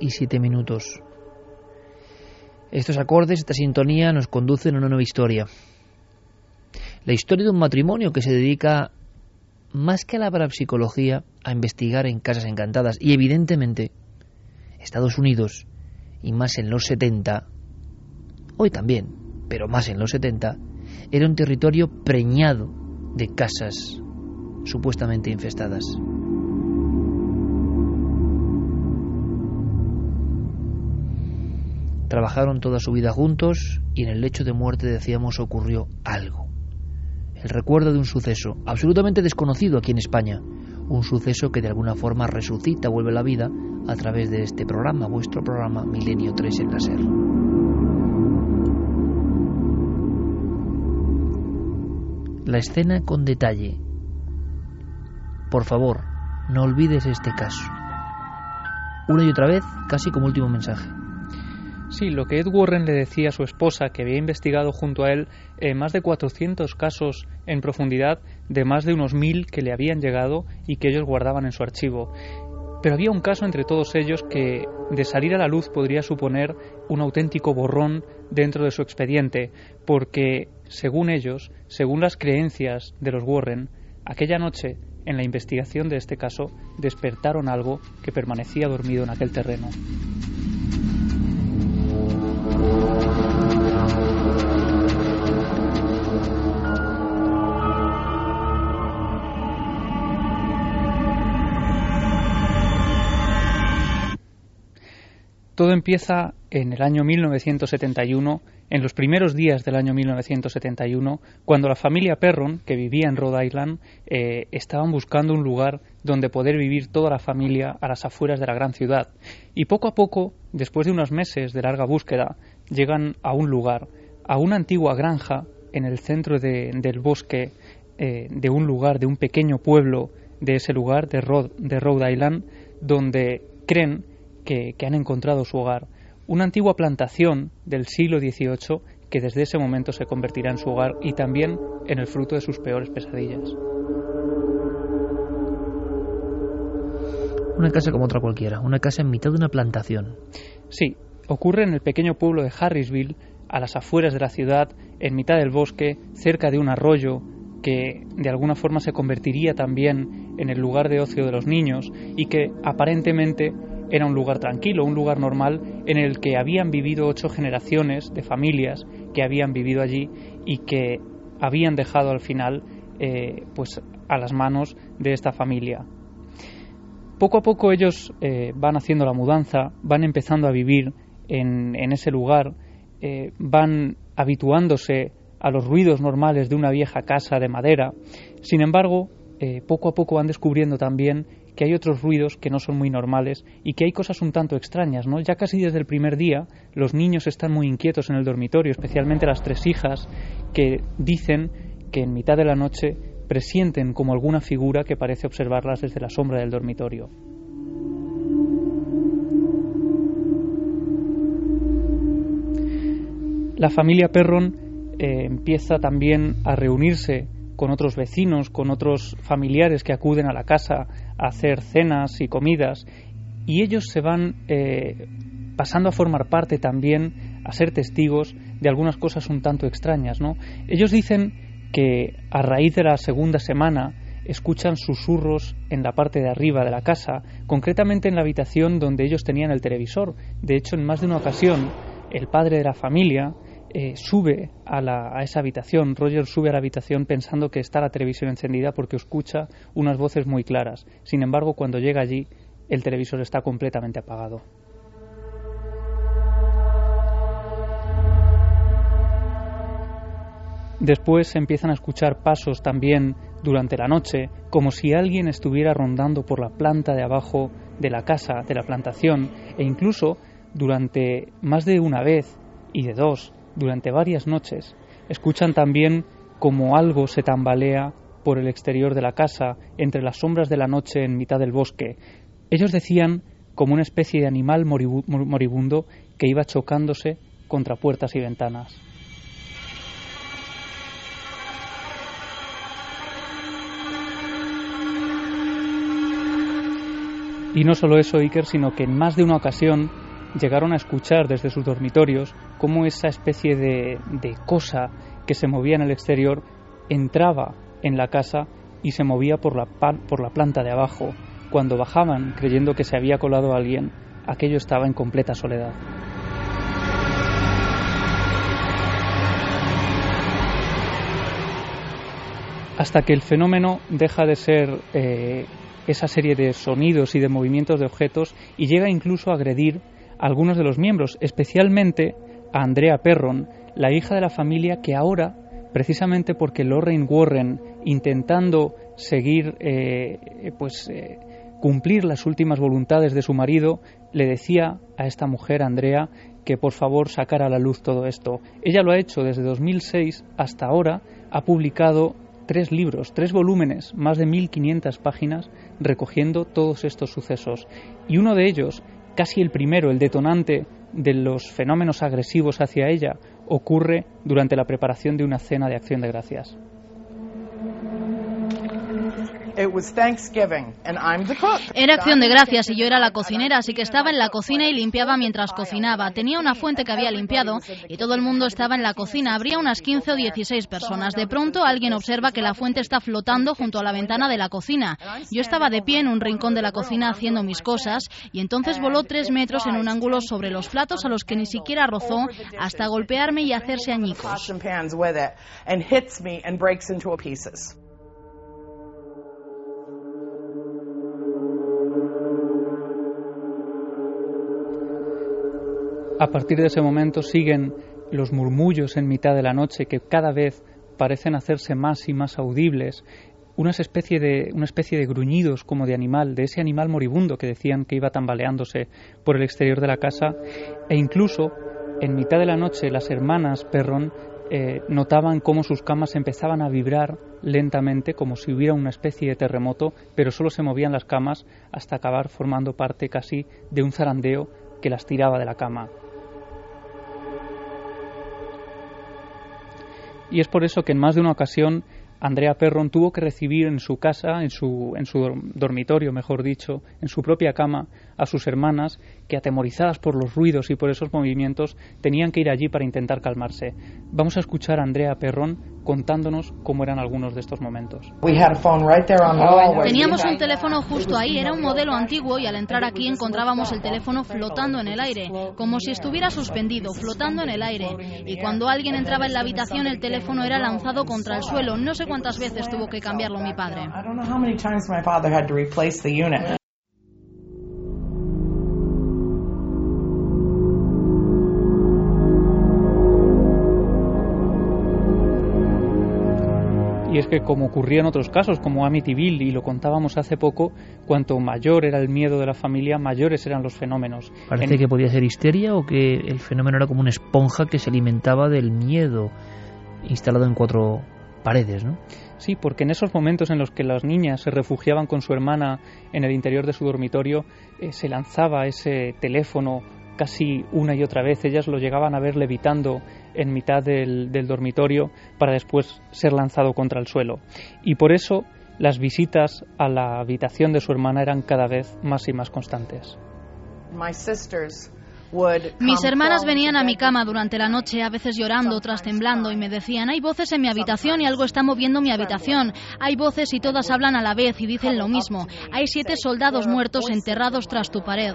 Y 7 minutos. Estos acordes, esta sintonía nos conducen a una nueva historia. La historia de un matrimonio que se dedica, más que a la parapsicología, a investigar en casas encantadas. Y evidentemente, Estados Unidos, y más en los 70, hoy también, pero más en los 70, era un territorio preñado de casas supuestamente infestadas. Trabajaron toda su vida juntos y en el lecho de muerte, decíamos, ocurrió algo. El recuerdo de un suceso absolutamente desconocido aquí en España. Un suceso que de alguna forma resucita, vuelve la vida a través de este programa, vuestro programa Milenio 3 en la SER. La escena con detalle. Por favor, no olvides este caso. Una y otra vez, casi como último mensaje. Sí, lo que Ed Warren le decía a su esposa, que había investigado junto a él eh, más de 400 casos en profundidad de más de unos mil que le habían llegado y que ellos guardaban en su archivo. Pero había un caso entre todos ellos que de salir a la luz podría suponer un auténtico borrón dentro de su expediente, porque, según ellos, según las creencias de los Warren, aquella noche, en la investigación de este caso, despertaron algo que permanecía dormido en aquel terreno. Todo empieza en el año 1971, en los primeros días del año 1971, cuando la familia Perron, que vivía en Rhode Island, eh, estaban buscando un lugar donde poder vivir toda la familia a las afueras de la gran ciudad. Y poco a poco, después de unos meses de larga búsqueda, llegan a un lugar, a una antigua granja en el centro del bosque eh, de un lugar, de un pequeño pueblo de ese lugar, de Rhode Island, donde creen que, han encontrado su hogar. Una antigua plantación del siglo XVIII que desde ese momento se convertirá en su hogar y también en el fruto de sus peores pesadillas. Una casa como otra cualquiera, una casa en mitad de una plantación. Sí, ocurre en el pequeño pueblo de Harrisville, a las afueras de la ciudad, en mitad del bosque, cerca de un arroyo que de alguna forma se convertiría también en el lugar de ocio de los niños y que aparentemente era un lugar tranquilo, un lugar normal en el que habían vivido ocho generaciones de familias que habían vivido allí y que habían dejado al final eh, pues a las manos de esta familia. Poco a poco ellos eh, van haciendo la mudanza, van empezando a vivir en, ese lugar, eh, van habituándose a los ruidos normales de una vieja casa de madera. Sin embargo, poco a poco van descubriendo también que hay otros ruidos que no son muy normales y que hay cosas un tanto extrañas, ¿no? Ya casi desde el primer día los niños están muy inquietos en el dormitorio, especialmente las tres hijas que dicen que en mitad de la noche presienten como alguna figura que parece observarlas desde la sombra del dormitorio. La familia Perron eh, empieza también a reunirse con otros vecinos, con otros familiares que acuden a la casa hacer cenas y comidas, y ellos se van eh, pasando a formar parte también, a ser testigos de algunas cosas un tanto extrañas. ¿no? Ellos dicen que a raíz de la segunda semana escuchan susurros en la parte de arriba de la casa, concretamente en la habitación donde ellos tenían el televisor. De hecho, en más de una ocasión, el padre de la familia eh, sube a, a, esa habitación, Roger sube a la habitación pensando que está la televisión encendida porque escucha unas voces muy claras. Sin embargo, cuando llega allí, el televisor está completamente apagado. Después empiezan a escuchar pasos también durante la noche, como si alguien estuviera rondando por la planta de abajo de la casa, de la plantación, e incluso durante más de una vez y de dos, durante varias noches, escuchan también como algo se tambalea por el exterior de la casa, entre las sombras de la noche en mitad del bosque. Ellos decían como una especie de animal moribundo que iba chocándose contra puertas y ventanas. Y no solo eso, Iker, sino que en más de una ocasión llegaron a escuchar desde sus dormitorios cómo esa especie de, de cosa que se movía en el exterior entraba en la casa y se movía por la, por la planta de abajo. Cuando bajaban, creyendo que se había colado alguien, aquello estaba en completa soledad. Hasta que el fenómeno deja de ser eh, esa serie de sonidos y de movimientos de objetos y llega incluso a agredir a algunos de los miembros, especialmente a Andrea Perron, la hija de la familia que ahora, precisamente porque Lorraine Warren, intentando seguir, eh, pues, eh, cumplir las últimas voluntades de su marido, le decía a esta mujer, Andrea, que por favor sacara a la luz todo esto. Ella lo ha hecho desde 2006 hasta ahora, ha publicado tres libros, tres volúmenes, más de 1500 páginas, recogiendo todos estos sucesos. Y uno de ellos, casi el primero, el detonante de los fenómenos agresivos hacia ella, ocurre durante la preparación de una cena de acción de gracias. Era acción de gracias y yo era la cocinera, así que estaba en la cocina y limpiaba mientras cocinaba. Tenía una fuente que había limpiado y todo el mundo estaba en la cocina. Habría unas 15 o 16 personas. De pronto alguien observa que la fuente está flotando junto a la ventana de la cocina. Yo estaba de pie en un rincón de la cocina haciendo mis cosas y entonces voló tres metros en un ángulo sobre los platos a los que ni siquiera rozó hasta golpearme y hacerse añicos. A partir de ese momento siguen los murmullos en mitad de la noche que cada vez parecen hacerse más y más audibles, una especie de, una especie de gruñidos como de animal, de ese animal moribundo que decían que iba tambaleándose por el exterior de la casa, e incluso en mitad de la noche las hermanas Perron eh, notaban cómo sus camas empezaban a vibrar lentamente como si hubiera una especie de terremoto, pero solo se movían las camas hasta acabar formando parte casi de un zarandeo que las tiraba de la cama. Y es por eso que en más de una ocasión Andrea Perron tuvo que recibir en su casa, en su, en su dormitorio, mejor dicho, en su propia cama, a sus hermanas que, atemorizadas por los ruidos y por esos movimientos, tenían que ir allí para intentar calmarse. Vamos a escuchar a Andrea Perron contándonos cómo eran algunos de estos momentos. Teníamos un teléfono justo ahí, era un modelo antiguo y al entrar aquí encontrábamos el teléfono flotando en el aire, como si estuviera suspendido, flotando en el aire. Y cuando alguien entraba en la habitación el teléfono era lanzado contra el suelo. No sé cuántas veces tuvo que cambiarlo mi padre. Es que como ocurría en otros casos, como Amityville, y lo contábamos hace poco, cuanto mayor era el miedo de la familia, mayores eran los fenómenos. Parece que podía ser histeria o que el fenómeno era como una esponja que se alimentaba del miedo instalado en cuatro paredes, ¿no? Sí, porque en esos momentos en los que las niñas se refugiaban con su hermana en el interior de su dormitorio, eh, se lanzaba ese teléfono casi una y otra vez. Ellas lo llegaban a ver levitando en mitad del, dormitorio para después ser lanzado contra el suelo. Y por eso las visitas a la habitación de su hermana eran cada vez más y más constantes. Mis hermanas venían a mi cama durante la noche, a veces llorando, otras temblando, y me decían, hay voces en mi habitación y algo está moviendo mi habitación. Hay voces y todas hablan a la vez y dicen lo mismo. Hay siete soldados muertos enterrados tras tu pared.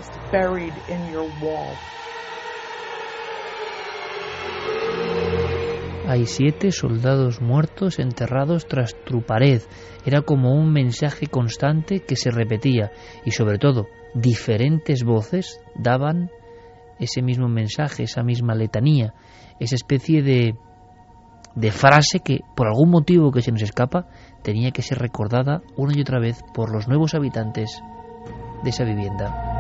hay siete soldados muertos enterrados tras tu pared. Era como un mensaje constante que se repetía y sobre todo diferentes voces daban ese mismo mensaje, esa misma letanía, esa especie de, de frase que por algún motivo que se nos escapa tenía que ser recordada una y otra vez por los nuevos habitantes de esa vivienda.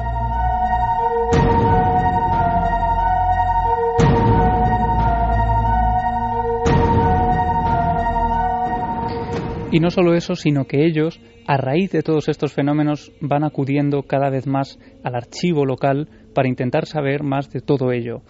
Y no solo eso, sino que ellos, a raíz de todos estos fenómenos, van acudiendo cada vez más al archivo local para intentar saber más de todo ello.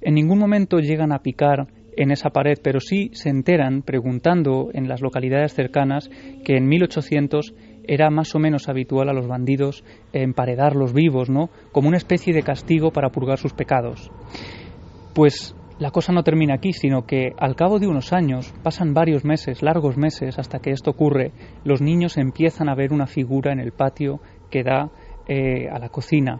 En ningún momento llegan a picar en esa pared, pero sí se enteran preguntando en las localidades cercanas que en 1800 era más o menos habitual a los bandidos emparedarlos vivos, ¿no? Como una especie de castigo para purgar sus pecados. Pues la cosa no termina aquí, sino que al cabo de unos años, pasan varios meses, largos meses, hasta que esto ocurre, los niños empiezan a ver una figura en el patio que da eh, a la cocina.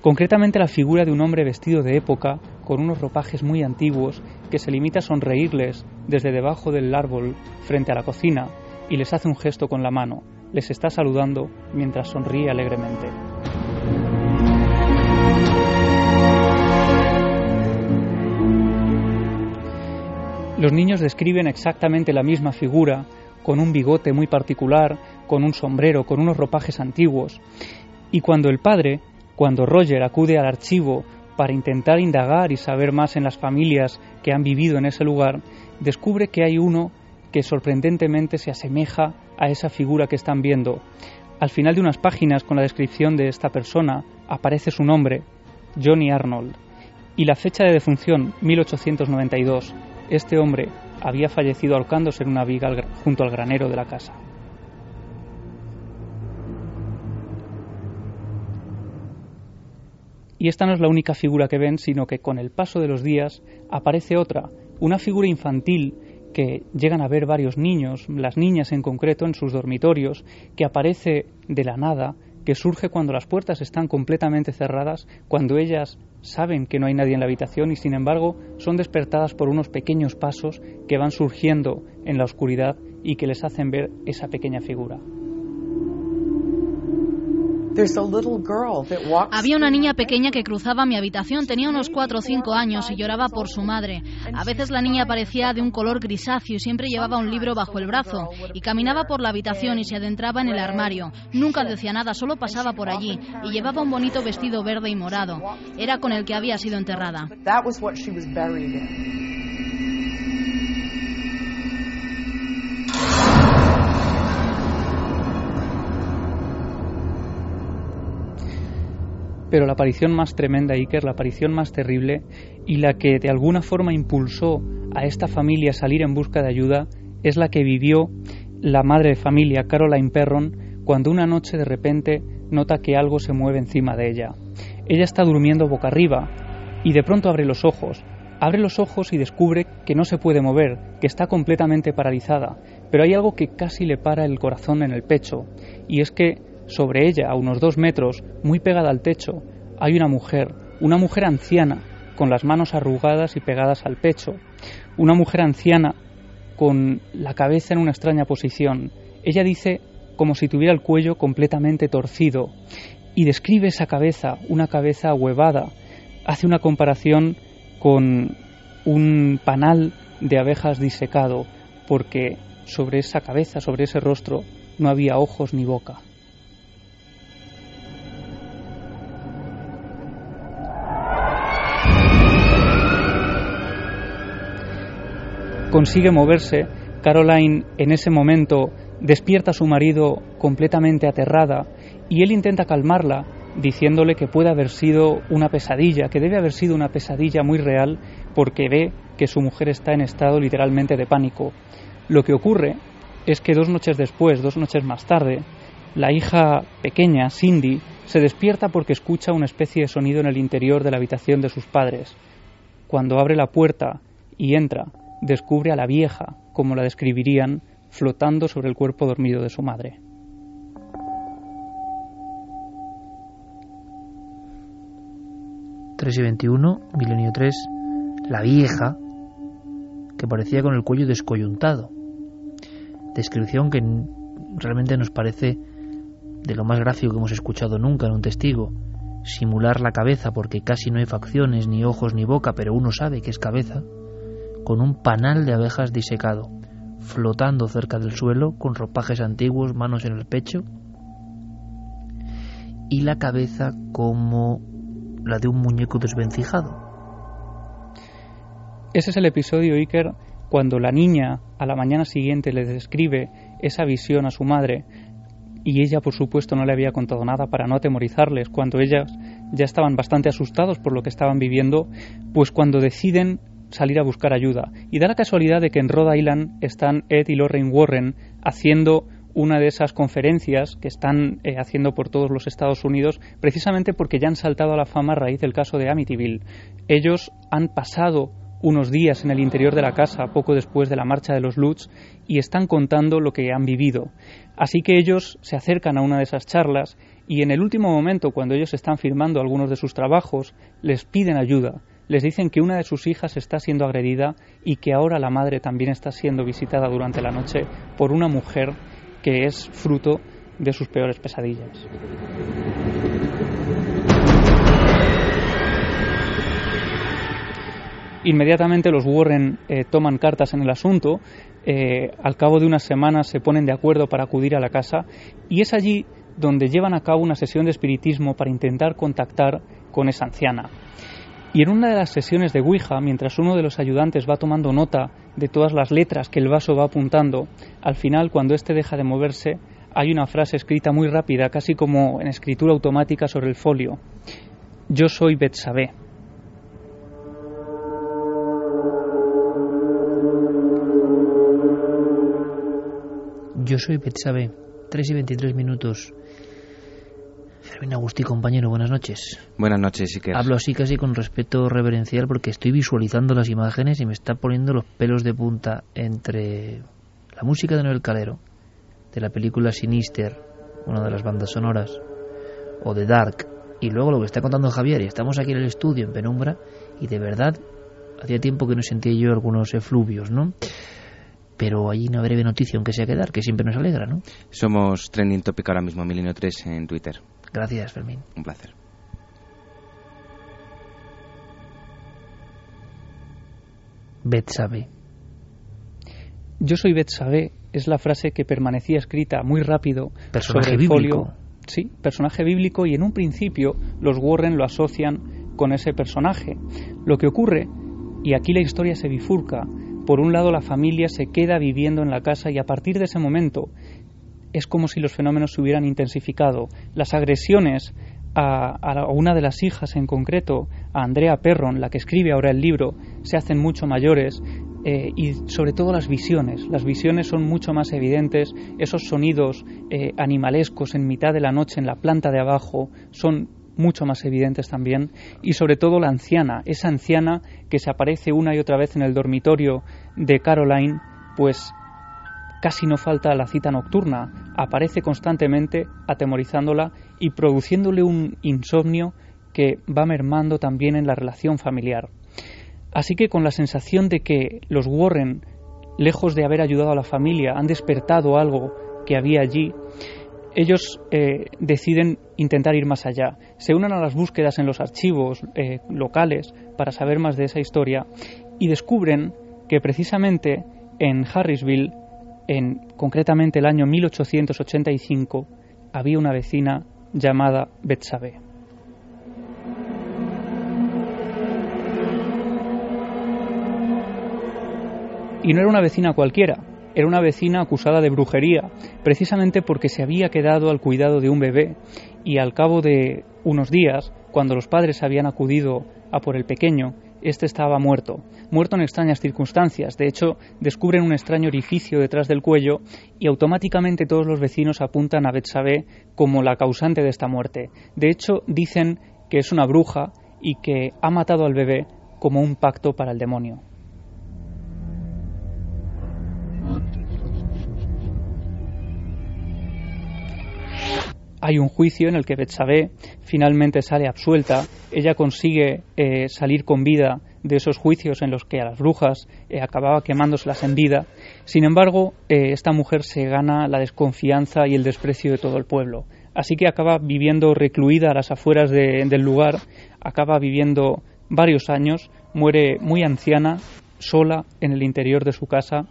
Concretamente la figura de un hombre vestido de época, con unos ropajes muy antiguos, que se limita a sonreírles desde debajo del árbol frente a la cocina y les hace un gesto con la mano. Les está saludando mientras sonríe alegremente. Los niños describen exactamente la misma figura, con un bigote muy particular, con un sombrero, con unos ropajes antiguos. Y cuando el padre, cuando Roger acude al archivo para intentar indagar y saber más en las familias que han vivido en ese lugar, descubre que hay uno que sorprendentemente se asemeja a esa figura que están viendo. Al final de unas páginas con la descripción de esta persona aparece su nombre, Johnny Arnold, y la fecha de defunción, 1892 este hombre había fallecido ahorcándose en una viga junto al granero de la casa. Y esta no es la única figura que ven, sino que con el paso de los días aparece otra, una figura infantil que llegan a ver varios niños, las niñas en concreto, en sus dormitorios, que aparece de la nada, que surge cuando las puertas están completamente cerradas, cuando ellas saben que no hay nadie en la habitación y sin embargo son despertadas por unos pequeños pasos que van surgiendo en la oscuridad y que les hacen ver esa pequeña figura. Había una niña pequeña que cruzaba mi habitación, tenía unos 4 o 5 años y lloraba por su madre. A veces la niña parecía de un color grisáceo y siempre llevaba un libro bajo el brazo y caminaba por la habitación y se adentraba en el armario. Nunca decía nada, solo pasaba por allí y llevaba un bonito vestido verde y morado. Era con el que había sido enterrada. Pero la aparición más tremenda, Iker, la aparición más terrible y la que de alguna forma impulsó a esta familia a salir en busca de ayuda es la que vivió la madre de familia, Caroline Perron, cuando una noche de repente nota que algo se mueve encima de ella. Ella está durmiendo boca arriba y de pronto abre los ojos. Abre los ojos y descubre que no se puede mover, que está completamente paralizada, pero hay algo que casi le para el corazón en el pecho, y es que sobre ella, a unos dos metros, muy pegada al techo, hay una mujer, una mujer anciana, con las manos arrugadas y pegadas al pecho, una mujer anciana con la cabeza en una extraña posición. Ella dice como si tuviera el cuello completamente torcido y describe esa cabeza, una cabeza huevada. Hace una comparación con un panal de abejas disecado, porque sobre esa cabeza, sobre ese rostro, no había ojos ni boca. Consigue moverse, Caroline en ese momento despierta a su marido completamente aterrada y él intenta calmarla diciéndole que puede haber sido una pesadilla, que debe haber sido una pesadilla muy real porque ve que su mujer está en estado literalmente de pánico. Lo que ocurre es que dos noches después, dos noches más tarde, la hija pequeña, Cindy, se despierta porque escucha una especie de sonido en el interior de la habitación de sus padres. Cuando abre la puerta y entra, descubre a la vieja, como la describirían, flotando sobre el cuerpo dormido de su madre. ...3 y 21, milenio 3... ...la vieja... que parecía con el cuello descoyuntado. Descripción que realmente nos parece de lo más gráfico que hemos escuchado nunca en un testigo. Simular la cabeza porque casi no hay facciones, ni ojos, ni boca, pero uno sabe que es cabeza, con un panal de abejas disecado, flotando cerca del suelo, con ropajes antiguos, manos en el pecho, y la cabeza como la de un muñeco desvencijado. Ese es el episodio, Iker, cuando la niña a la mañana siguiente le describe esa visión a su madre y ella por supuesto no le había contado nada para no atemorizarles cuando ellas ya estaban bastante asustados por lo que estaban viviendo, pues cuando deciden salir a buscar ayuda. Y da la casualidad de que en Rhode Island están Ed y Lorraine Warren haciendo una de esas conferencias que están eh, haciendo por todos los Estados Unidos, precisamente porque ya han saltado a la fama a raíz del caso de Amityville. Ellos han pasado unos días en el interior de la casa poco después de la marcha de los Lutz y están contando lo que han vivido. Así que ellos se acercan a una de esas charlas y en el último momento, cuando ellos están firmando algunos de sus trabajos, les piden ayuda. Les dicen que una de sus hijas está siendo agredida y que ahora la madre también está siendo visitada durante la noche por una mujer que es fruto de sus peores pesadillas. Inmediatamente los Warren eh, toman cartas en el asunto, eh, al cabo de unas semanas se ponen de acuerdo para acudir a la casa y es allí donde llevan a cabo una sesión de espiritismo para intentar contactar con esa anciana. Y en una de las sesiones de Ouija, mientras uno de los ayudantes va tomando nota de todas las letras que el vaso va apuntando, al final, cuando éste deja de moverse, hay una frase escrita muy rápida, casi como en escritura automática sobre el folio. Yo soy Betsabé. Yo soy Betsabe, 3 y 23 minutos. Fermín Agustí, compañero, buenas noches. Buenas noches, Iker. Hablo así casi con respeto reverencial porque estoy visualizando las imágenes y me está poniendo los pelos de punta entre la música de Noel Calero, de la película Sinister, una de las bandas sonoras, o de Dark, y luego lo que está contando Javier, y estamos aquí en el estudio, en penumbra, y de verdad, hacía tiempo que no sentía yo algunos efluvios, ¿no? pero hay una breve noticia, aunque sea que dar, que siempre nos alegra, ¿no? Somos trending topic ahora mismo, Milenio 3 en Twitter. Gracias, Fermín. Un placer. Betsabe. Yo soy Betsabe es la frase que permanecía escrita muy rápido personaje sobre el bíblico. folio. Sí, personaje bíblico y en un principio los Warren lo asocian con ese personaje. Lo que ocurre, y aquí la historia se bifurca, por un lado la familia se queda viviendo en la casa y a partir de ese momento es como si los fenómenos se hubieran intensificado. Las agresiones a, una de las hijas en concreto, a Andrea Perron, la que escribe ahora el libro, se hacen mucho mayores eh, y sobre todo las visiones. Las visiones son mucho más evidentes, esos sonidos eh, animalescos en mitad de la noche en la planta de abajo son mucho más evidentes también, y sobre todo la anciana, esa anciana que se aparece una y otra vez en el dormitorio de Caroline, pues casi no falta la cita nocturna, aparece constantemente atemorizándola y produciéndole un insomnio que va mermando también en la relación familiar. Así que con la sensación de que los Warren, lejos de haber ayudado a la familia, han despertado algo que había allí, ellos eh, deciden intentar ir más allá. Se unen a las búsquedas en los archivos eh, locales para saber más de esa historia y descubren que precisamente en Harrisville, en concretamente el año 1885, había una vecina llamada Betsabe. Y no era una vecina cualquiera, era una vecina acusada de brujería, precisamente porque se había quedado al cuidado de un bebé y al cabo de unos días, cuando los padres habían acudido a por el pequeño, este estaba muerto, muerto en extrañas circunstancias. De hecho, descubren un extraño orificio detrás del cuello y automáticamente todos los vecinos apuntan a Betsabé como la causante de esta muerte. De hecho, dicen que es una bruja y que ha matado al bebé como un pacto para el demonio. Hay un juicio en el que Betsabé finalmente sale absuelta. Ella consigue eh, salir con vida de esos juicios en los que a las brujas eh, acababa quemándoselas en vida. Sin embargo, eh, esta mujer se gana la desconfianza y el desprecio de todo el pueblo. Así que acaba viviendo recluida a las afueras del lugar, acaba viviendo varios años, muere muy anciana, sola en el interior de su casa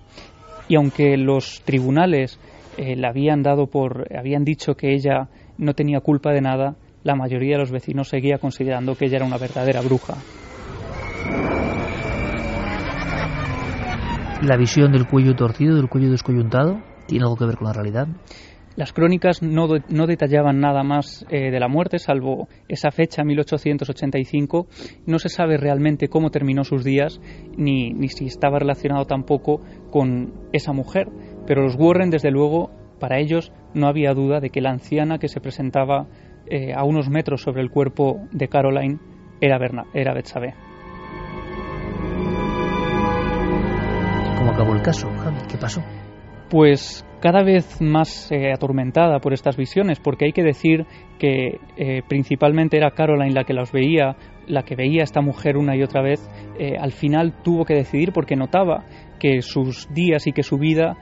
y aunque los tribunales eh, la habían dado por habían dicho que ella no tenía culpa de nada, la mayoría de los vecinos seguía considerando que ella era una verdadera bruja. La visión del cuello torcido, del cuello descoyuntado, tiene algo que ver con la realidad. Las crónicas no, no detallaban nada más eh, de la muerte, salvo esa fecha, 1885. No se sabe realmente cómo terminó sus días, ni, ni si estaba relacionado tampoco con esa mujer. Pero los Warren, desde luego, para ellos no había duda de que la anciana que se presentaba eh, a unos metros sobre el cuerpo de Caroline era, Berna, era Betsabe. ¿Cómo acabó el caso, Javi? ¿Qué pasó? Pues cada vez más eh, atormentada por estas visiones, porque hay que decir que eh, principalmente era Caroline la que las veía, la que veía a esta mujer una y otra vez, eh, al final tuvo que decidir porque notaba que sus días y que su vida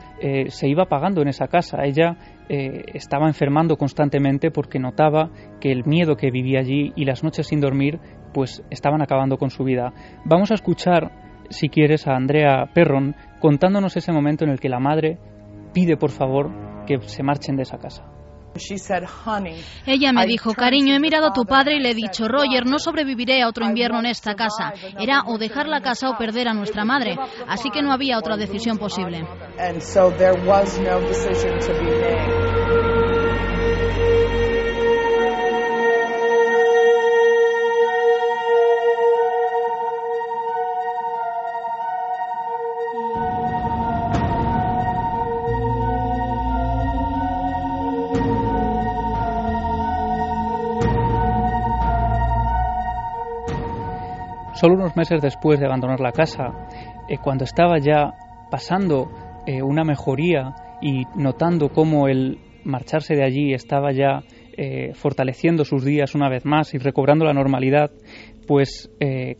se iba apagando en esa casa. Ella estaba enfermando constantemente porque notaba que el miedo que vivía allí y las noches sin dormir pues estaban acabando con su vida. Vamos a escuchar, si quieres, a Andrea Perron contándonos ese momento en el que la madre pide por favor que se marchen de esa casa. Ella me dijo, cariño, he mirado a tu padre y le he dicho, Roger, no sobreviviré a otro invierno en esta casa. Era o dejar la casa o perder a nuestra madre. Así que no había otra decisión posible. Solo unos meses después de abandonar la casa, eh, cuando estaba ya pasando eh, una mejoría y notando cómo el marcharse de allí estaba ya eh, fortaleciendo sus días una vez más y recobrando la normalidad, pues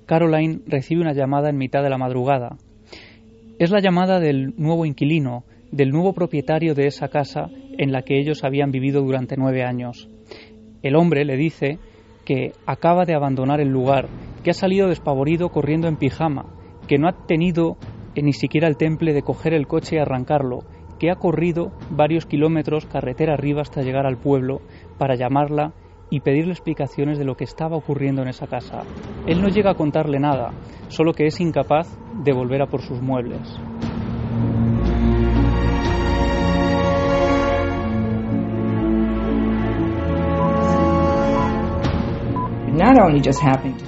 Caroline recibe una llamada en mitad de la madrugada. Es la llamada del nuevo inquilino, del nuevo propietario de esa casa en la que ellos habían vivido durante nueve años. El hombre le dice que acaba de abandonar el lugar, que ha salido despavorido corriendo en pijama, que no ha tenido eh, ni siquiera el temple de coger el coche y arrancarlo, que ha corrido varios kilómetros carretera arriba hasta llegar al pueblo para llamarla y pedirle explicaciones de lo que estaba ocurriendo en esa casa. Él no llega a contarle nada, solo que es incapaz de volver a por sus muebles.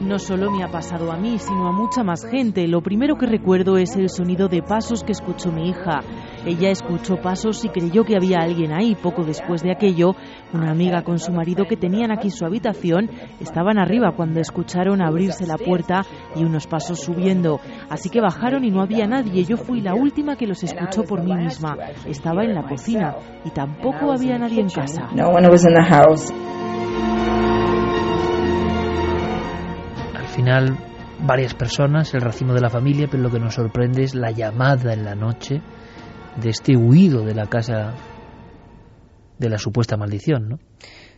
No solo me ha pasado a mí, sino a mucha más gente. Lo primero que recuerdo es el sonido de pasos que escuchó mi hija. Ella escuchó pasos y creyó que había alguien ahí. Poco después de aquello, una amiga con su marido que tenían aquí su habitación estaban arriba cuando escucharon abrirse la puerta y unos pasos subiendo. Así que bajaron y no había nadie. Yo fui la última que los escuchó por mí misma. Estaba en la cocina y tampoco había nadie en casa. Final varias personas, el racimo de la familia, pero lo que nos sorprende es la llamada en la noche de este huido de la casa de la supuesta maldición, ¿no?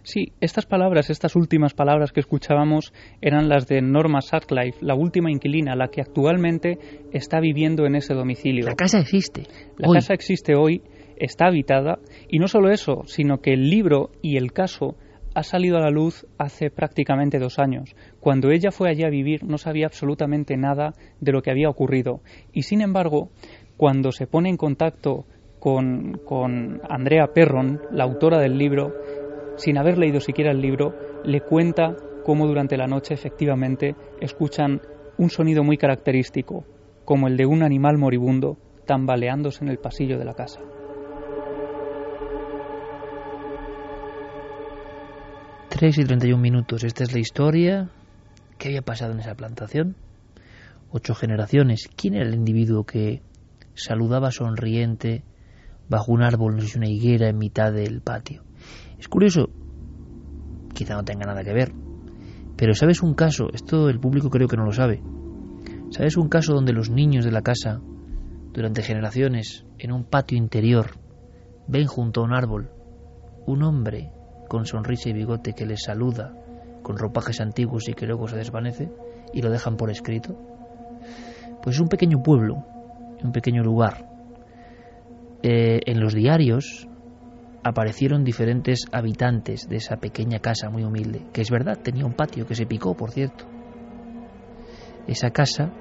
Sí, estas palabras, estas últimas palabras que escuchábamos eran las de Norma Sutcliffe, la última inquilina, la que actualmente está viviendo en ese domicilio. La casa existe. La casa existe hoy, está habitada, y no solo eso, sino que el libro y el caso ha salido a la luz hace prácticamente dos años. Cuando ella fue allí a vivir no sabía absolutamente nada de lo que había ocurrido. Y sin embargo, cuando se pone en contacto con, con Andrea Perron, la autora del libro, sin haber leído siquiera el libro, le cuenta cómo durante la noche efectivamente escuchan un sonido muy característico, como el de un animal moribundo tambaleándose en el pasillo de la casa. 3 y 31 minutos. Esta es la historia. ¿Qué había pasado en esa plantación? Ocho generaciones. ¿Quién era el individuo que saludaba sonriente bajo un árbol, no sé una higuera en mitad del patio? Es curioso. Quizá no tenga nada que ver. Pero ¿sabes un caso? Esto el público creo que no lo sabe. ¿Sabes un caso donde los niños de la casa, durante generaciones, en un patio interior, ven junto a un árbol un hombre con sonrisa y bigote que les saluda con ropajes antiguos y que luego se desvanece y lo dejan por escrito? Pues es un pequeño pueblo, un pequeño lugar. Eh, en los diarios aparecieron diferentes habitantes de esa pequeña casa muy humilde, que es verdad, tenía un patio que se picó, por cierto. Esa casa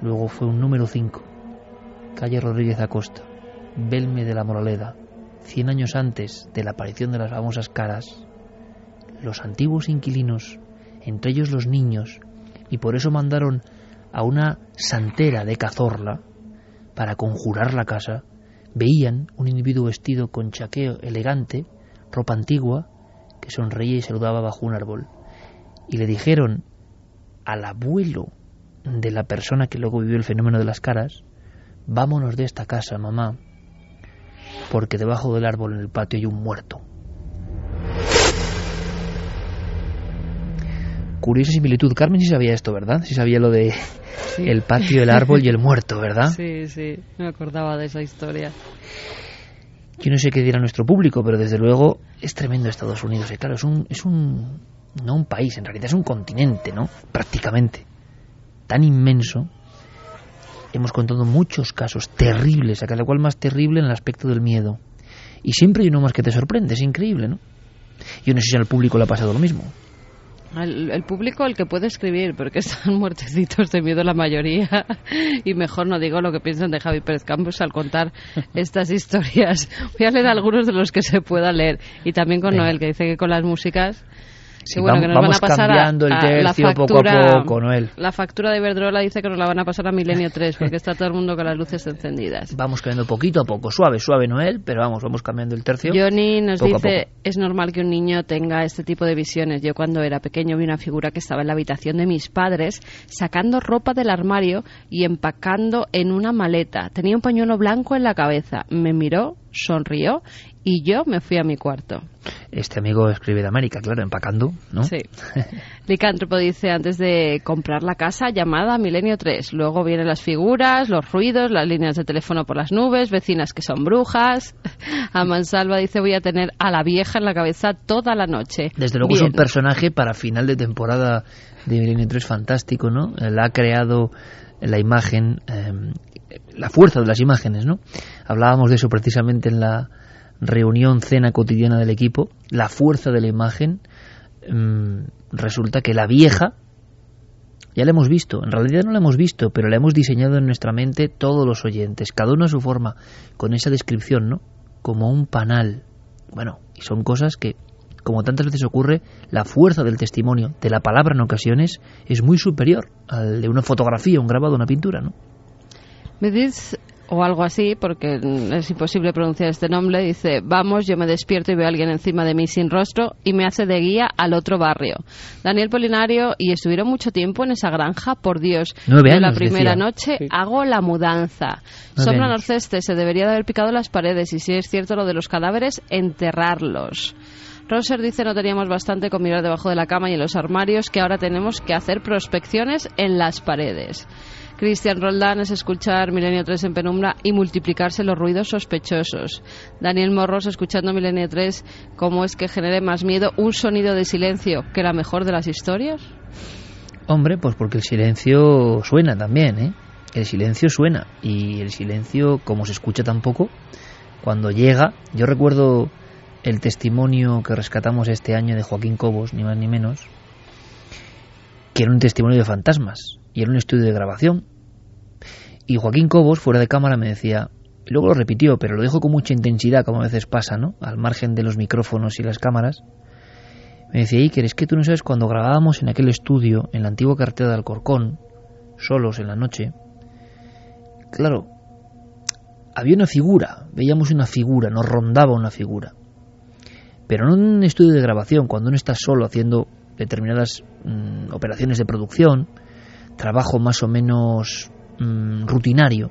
luego fue un número 5, calle Rodríguez Acosta, Belme de la Moraleda, 100 años antes de la aparición de las famosas caras, los antiguos inquilinos, entre ellos los niños, y por eso mandaron a una santera de Cazorla para conjurar la casa, veían un individuo vestido con chaqueo elegante, ropa antigua, que sonreía y saludaba bajo un árbol. Y le dijeron al abuelo de la persona que luego vivió el fenómeno de las caras, vámonos de esta casa, mamá, porque debajo del árbol en el patio hay un muerto. Curiosa similitud. Carmen sí sabía esto, ¿verdad? Sí sabía lo de el patio, el árbol y el muerto, ¿verdad? Sí, sí, me acordaba de esa historia. Yo no sé qué dirá nuestro público, pero desde luego es tremendo Estados Unidos. Y claro, es un, es un, no un país, en realidad es un continente, ¿no? Prácticamente. Tan inmenso. Hemos contado muchos casos terribles, a cada cual más terrible en el aspecto del miedo. Y siempre hay uno más que te sorprende, es increíble, ¿no? Yo no sé si al público le ha pasado lo mismo. El, el, público el que puede escribir, porque están muertecitos de miedo la mayoría y mejor no digo lo que piensan de Javi Pérez Campos al contar estas historias. Voy a leer algunos de los que se pueda leer y también con Noel que dice que con las músicas Sí, bueno, vamos, que nos van a pasar cambiando a, el tercio poco a poco, Noel. La factura de Iberdrola dice que nos la van a pasar a Milenio 3 porque está todo el mundo con las luces encendidas. Vamos cambiando poquito a poco, suave, suave, Noel, pero vamos, vamos cambiando el tercio. Johnny nos dice, es normal que un niño tenga este tipo de visiones. Yo cuando era pequeño vi una figura que estaba en la habitación de mis padres sacando ropa del armario y empacando en una maleta. Tenía un pañuelo blanco en la cabeza. Me miró, sonrió y yo me fui a mi cuarto. Este amigo escribe de América, claro, empacando, ¿no? Sí. Licántropo dice, antes de comprar la casa, llamada a Milenio 3. Luego vienen las figuras, los ruidos, las líneas de teléfono por las nubes, vecinas que son brujas. A Mansalva dice, voy a tener a la vieja en la cabeza toda la noche. Desde luego Bien. es un personaje para final de temporada de Milenio 3 fantástico, ¿no? Él ha creado la imagen, eh, la fuerza de las imágenes, ¿no? Hablábamos de eso precisamente en la reunión, cena cotidiana del equipo, la fuerza de la imagen, mmm, resulta que la vieja, ya la hemos visto, en realidad no la hemos visto, pero la hemos diseñado en nuestra mente todos los oyentes, cada uno a su forma, con esa descripción, ¿no? Como un panal. Bueno, y son cosas que, como tantas veces ocurre, la fuerza del testimonio, de la palabra en ocasiones, es muy superior al de una fotografía, un grabado, una pintura, ¿no? Me dices o algo así, porque es imposible pronunciar este nombre, dice, vamos, yo me despierto y veo a alguien encima de mí sin rostro y me hace de guía al otro barrio. Daniel Polinario, y estuvieron mucho tiempo en esa granja, por Dios. Nueve Yo la años, primera decía. noche Sí. hago la mudanza. Nueve Sombra años. Norceste, se debería de haber picado las paredes y si es cierto lo de los cadáveres, enterrarlos. Roser dice no teníamos bastante con mirar debajo de la cama y en los armarios que ahora tenemos que hacer prospecciones en las paredes. Cristian Roldán es escuchar Milenio 3 en penumbra y multiplicarse los ruidos sospechosos. Daniel Morros escuchando Milenio 3, ¿cómo es que genere más miedo un sonido de silencio que la mejor de las historias? Hombre, pues porque el silencio suena también, ¿eh? El silencio suena y el silencio, como se escucha tampoco, cuando llega, yo recuerdo el testimonio que rescatamos este año de Joaquín Cobos, ni más ni menos, que era un testimonio de fantasmas y era un estudio de grabación. Y Joaquín Cobos, fuera de cámara, me decía, y luego lo repitió, pero lo dijo con mucha intensidad, como a veces pasa, ¿no? Al margen de los micrófonos y las cámaras. Me decía, Iker, es que tú no sabes cuando grabábamos en aquel estudio, en la antigua carretera de Alcorcón, solos en la noche, claro, había una figura, veíamos una figura, nos rondaba una figura. Pero en un estudio de grabación, cuando uno está solo haciendo determinadas mm, operaciones de producción, trabajo más o menos mm, rutinario,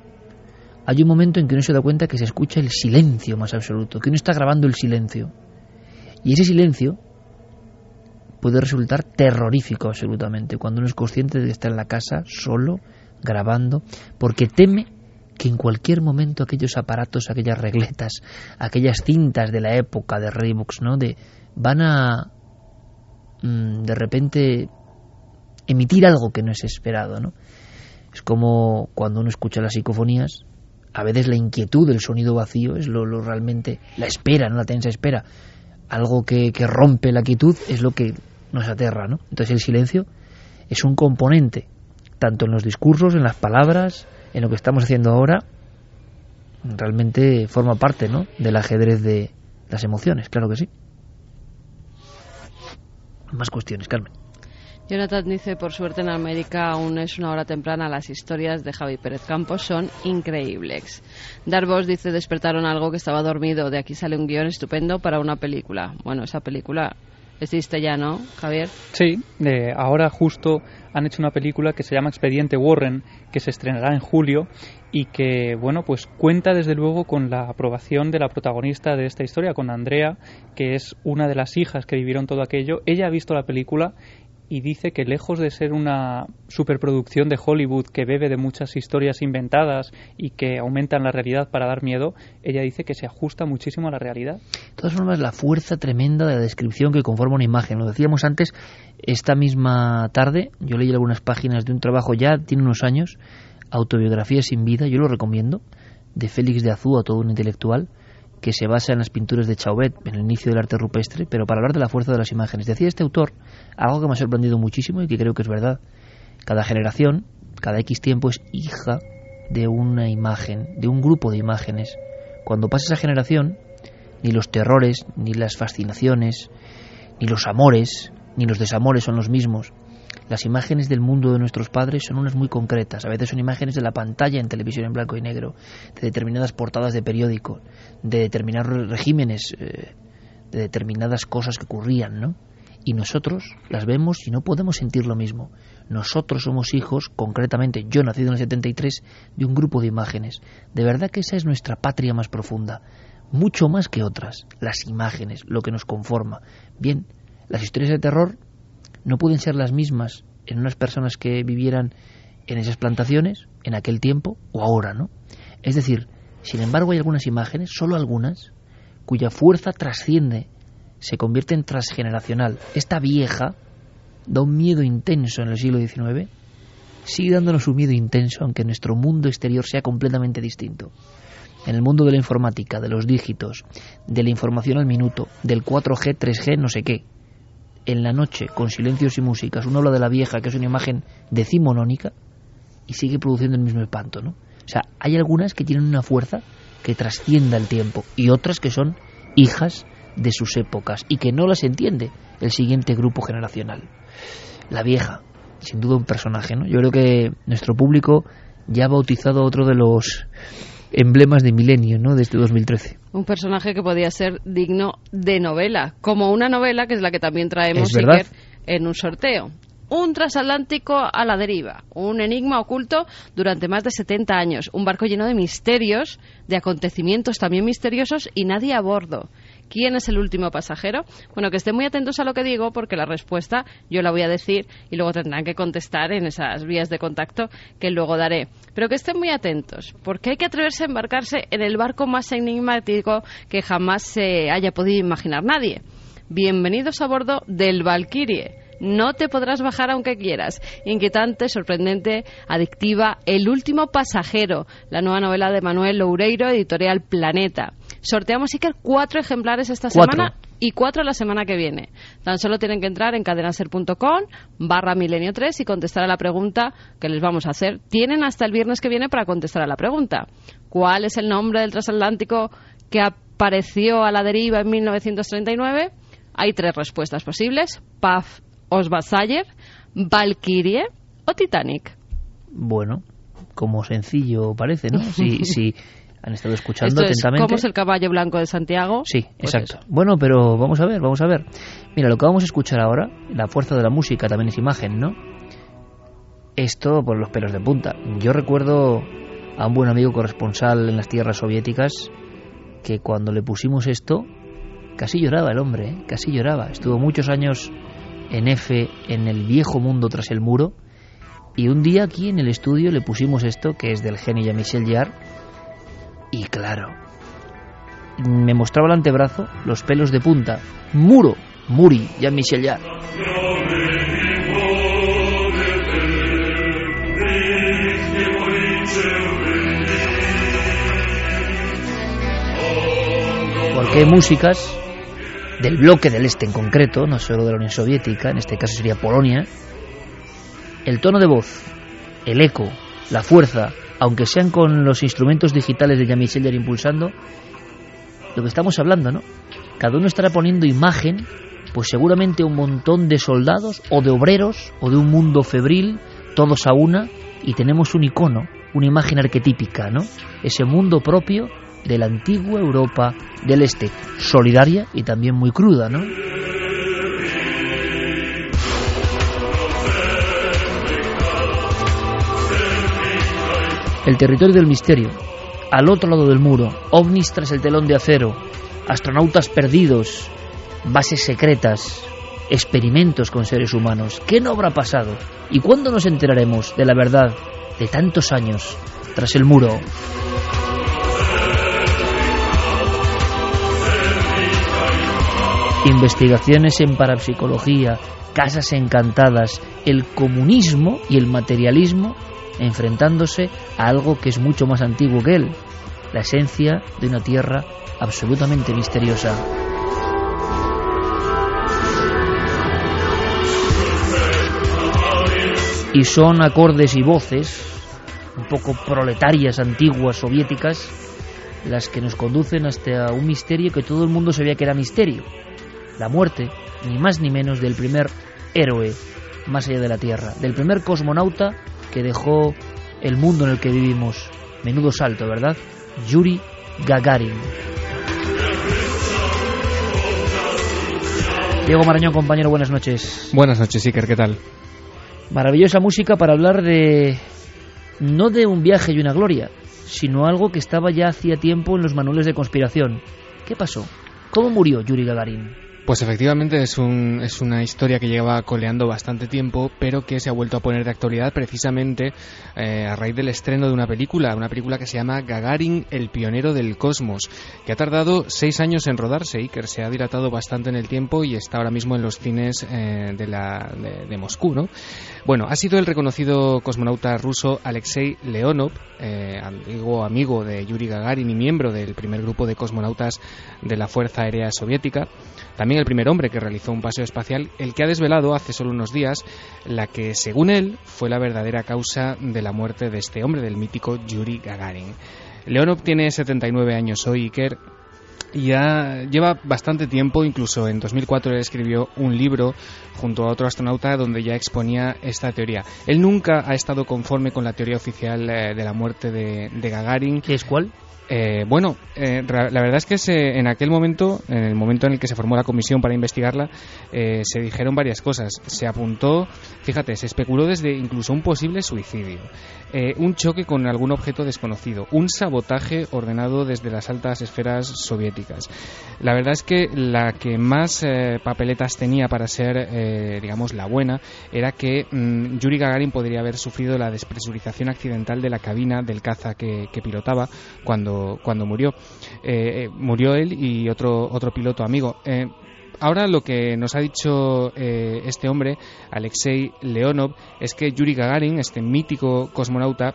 hay un momento en que uno se da cuenta que se escucha el silencio más absoluto, que uno está grabando el silencio. Y ese silencio puede resultar terrorífico absolutamente cuando uno es consciente de que está en la casa solo grabando, porque teme que en cualquier momento aquellos aparatos, aquellas regletas, aquellas cintas de la época de Reeboks, ¿no? De, van a mm, de repente emitir algo que no es esperado, ¿no? Es como cuando uno escucha las psicofonías, a veces la inquietud del sonido vacío es lo, lo realmente la espera, no la tensa espera. Algo que, que rompe la quietud es lo que nos aterra, ¿no? Entonces el silencio es un componente, tanto en los discursos, en las palabras, en lo que estamos haciendo ahora, realmente forma parte, ¿no? Del ajedrez de las emociones, claro que sí. Más cuestiones, Carmen. Jonathan dice, por suerte en América aún es una hora temprana, las historias de Javi Pérez Campos son increíbles. Darvos dice, despertaron algo que estaba dormido, de aquí sale un guion estupendo para una película. Bueno, esa película existe ya, ¿no, Javier? Sí, eh, ahora justo han hecho una película que se llama Expediente Warren, que se estrenará en julio y que, bueno, pues cuenta desde luego con la aprobación de la protagonista de esta historia, con Andrea, que es una de las hijas que vivieron todo aquello. Ella ha visto la película y dice que lejos de ser una superproducción de Hollywood que bebe de muchas historias inventadas y que aumentan la realidad para dar miedo, ella dice que se ajusta muchísimo a la realidad. De todas formas, la fuerza tremenda de la descripción que conforma una imagen. Lo decíamos antes, esta misma tarde, yo leí algunas páginas de un trabajo ya, tiene unos años, Autobiografía sin vida, yo lo recomiendo, de Félix de Azúa, todo un intelectual, que se basa en las pinturas de Chauvet, en el inicio del arte rupestre, pero para hablar de la fuerza de las imágenes. Decía este autor algo que me ha sorprendido muchísimo y que creo que es verdad. Cada generación, cada X tiempo es hija de una imagen, de un grupo de imágenes. Cuando pasa esa generación, ni los terrores, ni las fascinaciones, ni los amores, ni los desamores son los mismos. Las imágenes del mundo de nuestros padres son unas muy concretas. A veces son imágenes de la pantalla en televisión en blanco y negro, de determinadas portadas de periódico, de determinados regímenes, eh, de determinadas cosas que ocurrían, ¿no? Y nosotros las vemos y no podemos sentir lo mismo. Nosotros somos hijos, concretamente yo nacido en el 73, de un grupo de imágenes. De verdad que esa es nuestra patria más profunda, mucho más que otras, las imágenes, lo que nos conforma. Bien, las historias de terror no pueden ser las mismas en unas personas que vivieran en esas plantaciones, en aquel tiempo o ahora, ¿no? Es decir, sin embargo hay algunas imágenes, solo algunas, cuya fuerza trasciende, se convierte en transgeneracional. Esta vieja da un miedo intenso en el siglo XIX, sigue dándonos un miedo intenso, aunque nuestro mundo exterior sea completamente distinto. En el mundo de la informática, de los dígitos, de la información al minuto, del 4G, 3G, no sé qué, en la noche, con silencios y músicas, uno habla de la vieja, que es una imagen decimonónica, y sigue produciendo el mismo espanto, ¿no? O sea, hay algunas que tienen una fuerza que trascienda el tiempo, y otras que son hijas de sus épocas, y que no las entiende el siguiente grupo generacional. La vieja, sin duda un personaje, ¿no? Yo creo que nuestro público ya ha bautizado otro de los emblemas de milenio, ¿no? De este 2013. Un personaje que podía ser digno de novela, como una novela que es la que también traemos. Iker, en un sorteo. Un transatlántico a la deriva, un enigma oculto durante más de 70 años, un barco lleno de misterios, de acontecimientos también misteriosos y nadie a bordo. ¿Quién es el último pasajero? Bueno, que estén muy atentos a lo que digo porque la respuesta yo la voy a decir y luego tendrán que contestar en esas vías de contacto que luego daré. Pero que estén muy atentos porque hay que atreverse a embarcarse en el barco más enigmático que jamás se haya podido imaginar nadie. Bienvenidos a bordo del Valkyrie. No te podrás bajar aunque quieras. Inquietante, sorprendente, adictiva. El último pasajero, la nueva novela de Manuel Loureiro, editorial Planeta. Sorteamos, Iker, cuatro ejemplares esta Cuatro. semana y cuatro la semana que viene. Tan solo tienen que entrar en cadenaser.com barra milenio 3 y contestar a la pregunta que les vamos a hacer. Tienen hasta el viernes que viene para contestar a la pregunta. ¿Cuál es el nombre del transatlántico que apareció a la deriva en 1939? Hay tres respuestas posibles. Paf Osvasayer, Valkyrie o Titanic. Bueno, como sencillo parece, ¿no? Si, si han estado escuchando Esto es atentamente. ¿Cómo es el caballo blanco de Santiago? Sí, Pues exacto. Bueno, pero vamos a ver, vamos a ver. Mira, lo que vamos a escuchar ahora, la fuerza de la música también es imagen, ¿no? Esto por los pelos de punta. Yo recuerdo a un buen amigo corresponsal en las tierras soviéticas que cuando le pusimos esto, casi lloraba el hombre, ¿eh? casi lloraba. Estuvo muchos años en F, en el viejo mundo tras el muro, Y un día aquí en el estudio le pusimos esto, que es del genio Jean-Michel Jarre, y claro, me mostraba el antebrazo, los pelos de punta. Muro, Muri, Jean-Michel Jarre. Porque músicas del bloque del este en concreto, no solo de la Unión Soviética, en este caso sería Polonia, el tono de voz, el eco, la fuerza, aunque sean con los instrumentos digitales de Jean-Michel Jarre impulsando, lo que estamos hablando, ¿no? Cada uno estará poniendo imagen, pues seguramente un montón de soldados o de obreros o de un mundo febril, todos a una, y tenemos un icono, una imagen arquetípica, ¿no? Ese mundo propio de la antigua Europa del Este, solidaria y también muy cruda, ¿no? El territorio del misterio, al otro lado del muro, ovnis tras el telón de acero, astronautas perdidos, bases secretas, experimentos con seres humanos. ¿Qué no habrá pasado? ¿Y cuándo nos enteraremos de la verdad de tantos años tras el muro? Investigaciones en parapsicología, casas encantadas, el comunismo y el materialismo enfrentándose a algo que es mucho más antiguo que él, la esencia de una tierra absolutamente misteriosa. Y son acordes y voces, un poco proletarias, antiguas, soviéticas, las que nos conducen hasta un misterio que todo el mundo sabía que era misterio. La muerte, ni más ni menos, del primer héroe más allá de la Tierra, del primer cosmonauta que dejó el mundo en el que vivimos. Menudo salto, ¿verdad? Yuri Gagarin. Diego Marañón, compañero, buenas noches. Buenas noches, Iker, ¿qué tal? Maravillosa música para hablar de... no de un viaje y una gloria, sino algo que estaba ya hacía tiempo en los manuales de conspiración. ¿Qué pasó? ¿Cómo murió Yuri Gagarin? Pues efectivamente es, un, es una historia que lleva coleando bastante tiempo, pero que se ha vuelto a poner de actualidad precisamente eh, a raíz del estreno de una película, una película que se llama Gagarin, el pionero del cosmos, que ha tardado seis años en rodarse y que se ha dilatado bastante en el tiempo y está ahora mismo en los cines eh, de, la, de, Moscú. ¿no? Bueno, ha sido el reconocido cosmonauta ruso Alexei Leonov, eh, antiguo amigo de Yuri Gagarin y miembro del primer grupo de cosmonautas de la Fuerza Aérea Soviética, también el primer hombre que realizó un paseo espacial, el que ha desvelado hace solo unos días la que, según él, fue la verdadera causa de la muerte de este hombre, del mítico Yuri Gagarin. Leonov tiene 79 años hoy, Iker, y ya lleva bastante tiempo, incluso en 2004 él escribió un libro junto a otro astronauta donde ya exponía esta teoría. Él nunca ha estado conforme con la teoría oficial de la muerte de, de Gagarin. ¿Qué es cuál? Eh, bueno, eh, la verdad es que se, en aquel momento, en el momento en el que se formó la comisión para investigarla, eh, se dijeron varias cosas. Se apuntó, fíjate, se especuló desde incluso un posible suicidio, un choque con algún objeto desconocido, un sabotaje ordenado desde las altas esferas soviéticas. La verdad es que la que más papeletas tenía para ser, digamos, la buena, era que mmm, Yuri Gagarin podría haber sufrido la despresurización accidental de la cabina del caza que pilotaba cuando cuando murió. Eh, murió él y otro, otro piloto amigo. Eh, ahora lo que nos ha dicho eh, este hombre, Alexei Leonov, es que Yuri Gagarin, este mítico cosmonauta,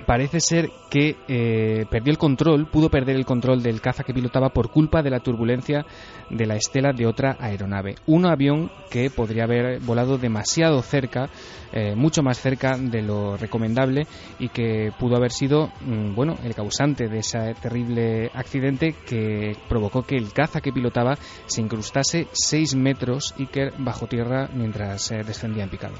parece ser que eh, perdió el control, pudo perder el control del caza que pilotaba por culpa de la turbulencia de la estela de otra aeronave. Un avión que podría haber volado demasiado cerca, eh, mucho más cerca de lo recomendable y que pudo haber sido, mm, bueno, el causante de ese terrible accidente que provocó que el caza que pilotaba se incrustase 6 metros Iker bajo tierra mientras eh, descendía en picado.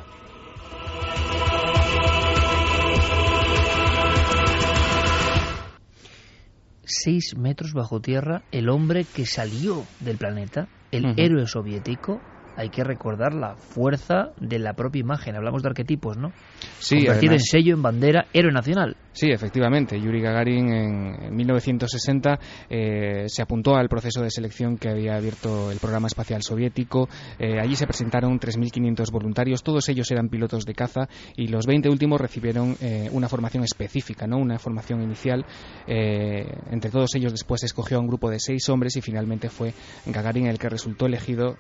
Seis metros bajo tierra el hombre que salió del planeta, el uh -huh. héroe soviético. Hay que recordar la fuerza de la propia imagen. Hablamos de arquetipos, ¿no? Sí, Convertido además... sello, en bandera, héroe nacional. Sí, efectivamente. Yuri Gagarin en 1960 eh, se apuntó al proceso de selección que había abierto el programa espacial soviético. Eh, allí se presentaron 3.500 voluntarios, todos ellos eran pilotos de caza y los 20 últimos recibieron eh, una formación específica, no una formación inicial. entre todos ellos después se escogió a un grupo de seis hombres y finalmente fue Gagarin el que resultó elegido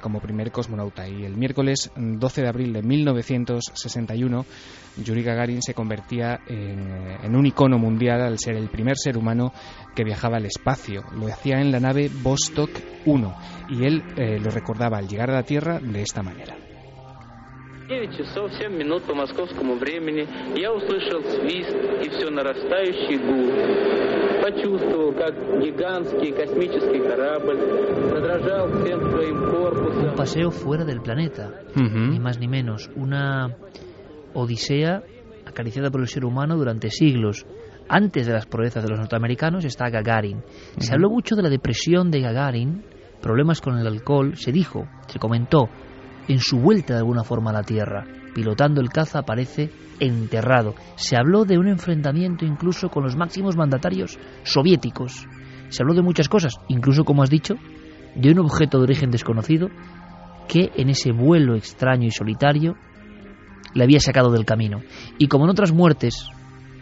como primer cosmonauta. Y el miércoles 12 de abril de 1961 Yuri Gagarin se convertía en, un icono mundial al ser el primer ser humano que viajaba al espacio. Lo hacía en la nave Vostok 1 y él eh, lo recordaba al llegar a la Tierra de esta manera. часов 7 минут по московскому времени я услышал свист и все нарастающий гул. Почувствовал, как гигантский космический корабль задрожал всем своим корпусом. Un paseo fuera del planeta, uh -huh. ni más ni menos. Una odisea acariciada por el ser humano durante siglos. Antes de las proezas de los norteamericanos está Gagarin. Se habló mucho de la depresión de Gagarin, problemas con el alcohol, se dijo, se comentó, en su vuelta de alguna forma a la Tierra, pilotando el caza aparece enterrado. Se habló de un enfrentamiento incluso con los máximos mandatarios soviéticos. Se habló de muchas cosas, incluso como has dicho, de un objeto de origen desconocido que en ese vuelo extraño y solitario le había sacado del camino. Y como en otras muertes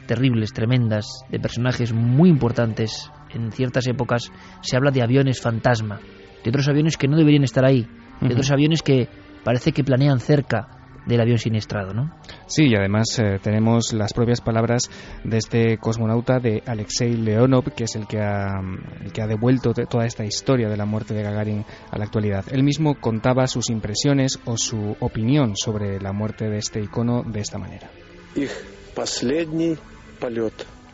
terribles, tremendas, de personajes muy importantes en ciertas épocas, se habla de aviones fantasma, de otros aviones que no deberían estar ahí, de otros aviones que parece que planean cerca del avión siniestrado, ¿no? Sí, y además eh, tenemos las propias palabras de este cosmonauta de Alexei Leonov, que es el que ha, el que ha devuelto toda esta historia de la muerte de Gagarin a la actualidad. Él mismo contaba sus impresiones o su opinión sobre la muerte de este icono de esta manera.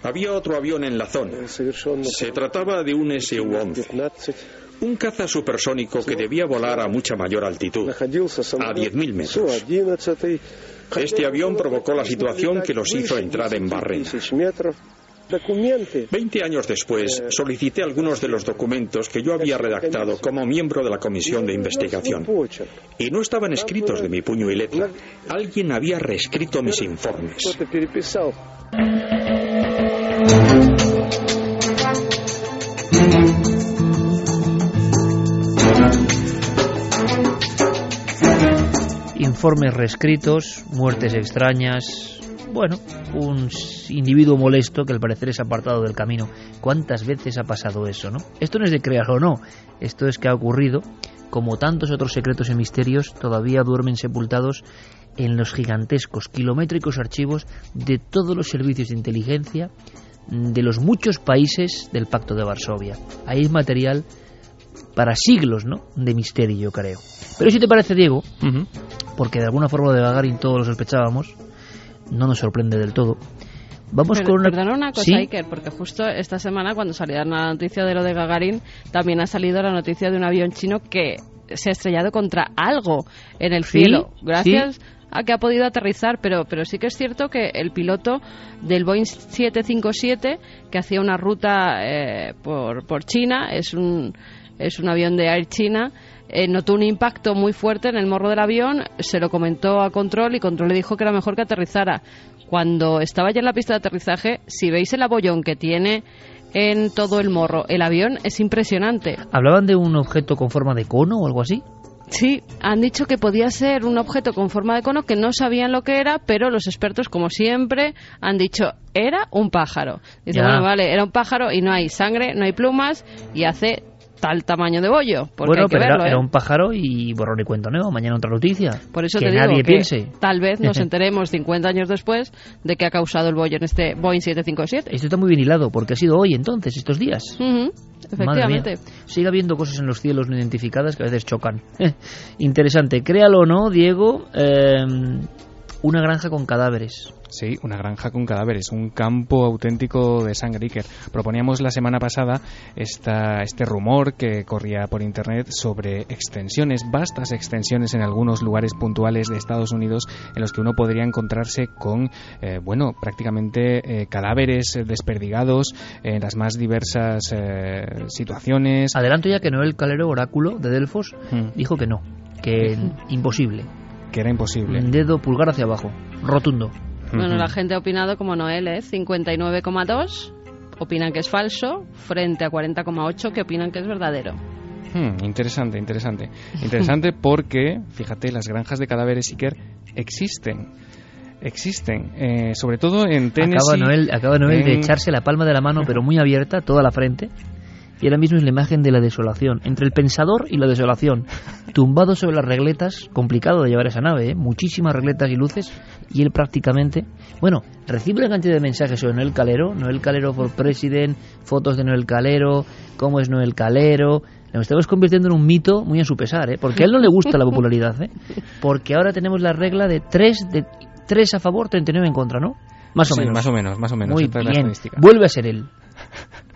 Había otro avión en la zona. Se trataba de un SU-11 un caza supersónico que debía volar a mucha mayor altitud, a 10.000 metros. Este avión provocó la situación que los hizo entrar en barrena. Veinte años después, solicité algunos de los documentos que yo había redactado como miembro de la comisión de investigación. Y no estaban escritos de mi puño y letra. Alguien había reescrito mis informes. Informes reescritos, muertes extrañas, bueno, un individuo molesto que al parecer es apartado del camino. ¿Cuántas veces ha pasado eso, no? Esto no es de crear o no, esto es que ha ocurrido, como tantos otros secretos y misterios, todavía duermen sepultados en los gigantescos, kilométricos archivos de todos los servicios de inteligencia de los muchos países del Pacto de Varsovia. Ahí es material para siglos, ¿no? De misterio, yo creo. Pero si te parece, Diego, porque de alguna forma de Gagarin todos lo sospechábamos, no nos sorprende del todo. Vamos con una... Perdona una cosa, Iker, porque justo esta semana cuando salió la noticia de lo de Gagarin, también ha salido la noticia de un avión chino que se ha estrellado contra algo en el cielo. Gracias a que ha podido aterrizar, pero, pero sí que es cierto que el piloto del Boeing 757, que hacía una ruta eh, por, por China, es un, es un avión de Air China, eh, notó un impacto muy fuerte en el morro del avión, se lo comentó a Control y Control le dijo que era mejor que aterrizara. Cuando estaba ya en la pista de aterrizaje, si veis el abollón que tiene en todo el morro, el avión es impresionante. ¿Hablaban de un objeto con forma de cono o algo así? Sí, han dicho que podía ser un objeto con forma de cono que no sabían lo que era, pero los expertos, como siempre, han dicho era un pájaro. Dice, bueno, vale, era un pájaro y no hay sangre, no hay plumas y hace tal tamaño de bollo. Bueno, pero era, ¿eh? un pájaro y borrón y cuento nuevo. Mañana otra noticia. Por eso que te nadie digo piense. tal vez nos enteremos 50 años después de que ha causado el bollo en este Boeing 757. Esto está muy bien hilado porque ha sido hoy entonces, estos días. efectivamente. Sigue habiendo cosas en los cielos no identificadas que a veces chocan. Interesante. Créalo o no, Diego, eh, una granja con cadáveres. Sí, una granja con cadáveres, un campo auténtico de sangre. Iker. Proponíamos la semana pasada esta, este rumor que corría por internet sobre extensiones, vastas extensiones en algunos lugares puntuales de Estados Unidos en los que uno podría encontrarse con, eh, bueno, prácticamente eh, cadáveres desperdigados en las más diversas eh, situaciones. Adelanto ya que Noel Calero, oráculo de Delfos, Hmm. dijo que no, que imposible. que era imposible. Dedo pulgar hacia abajo, rotundo. Bueno, la gente ha opinado como Noel, ¿eh? 59,2 opinan que es falso, frente a 40,8 que opinan que es verdadero. Hmm, interesante, interesante. Interesante porque, fíjate, las granjas de cadáveres Iker existen. Existen, eh, sobre todo en Tennessee. Acaba Noel, acaba Noel de echarse la palma de la mano, pero muy abierta, toda la frente. Y ahora mismo es la imagen de la desolación, entre el pensador y la desolación. Tumbado sobre las regletas, complicado de llevar esa nave, ¿eh? muchísimas regletas y luces, y él prácticamente, bueno, recibe una cantidad de mensajes sobre Noel Calero, Noel Calero for President, fotos de Noel Calero, cómo es Noel Calero, nos estamos convirtiendo en un mito muy a su pesar, ¿eh? porque a él no le gusta la popularidad, ¿eh? porque ahora tenemos la regla de 3 de tres a favor, 39 en contra, ¿no? Más o Sí, menos. más o menos, más o menos. Muy bien. Vuelve a ser él.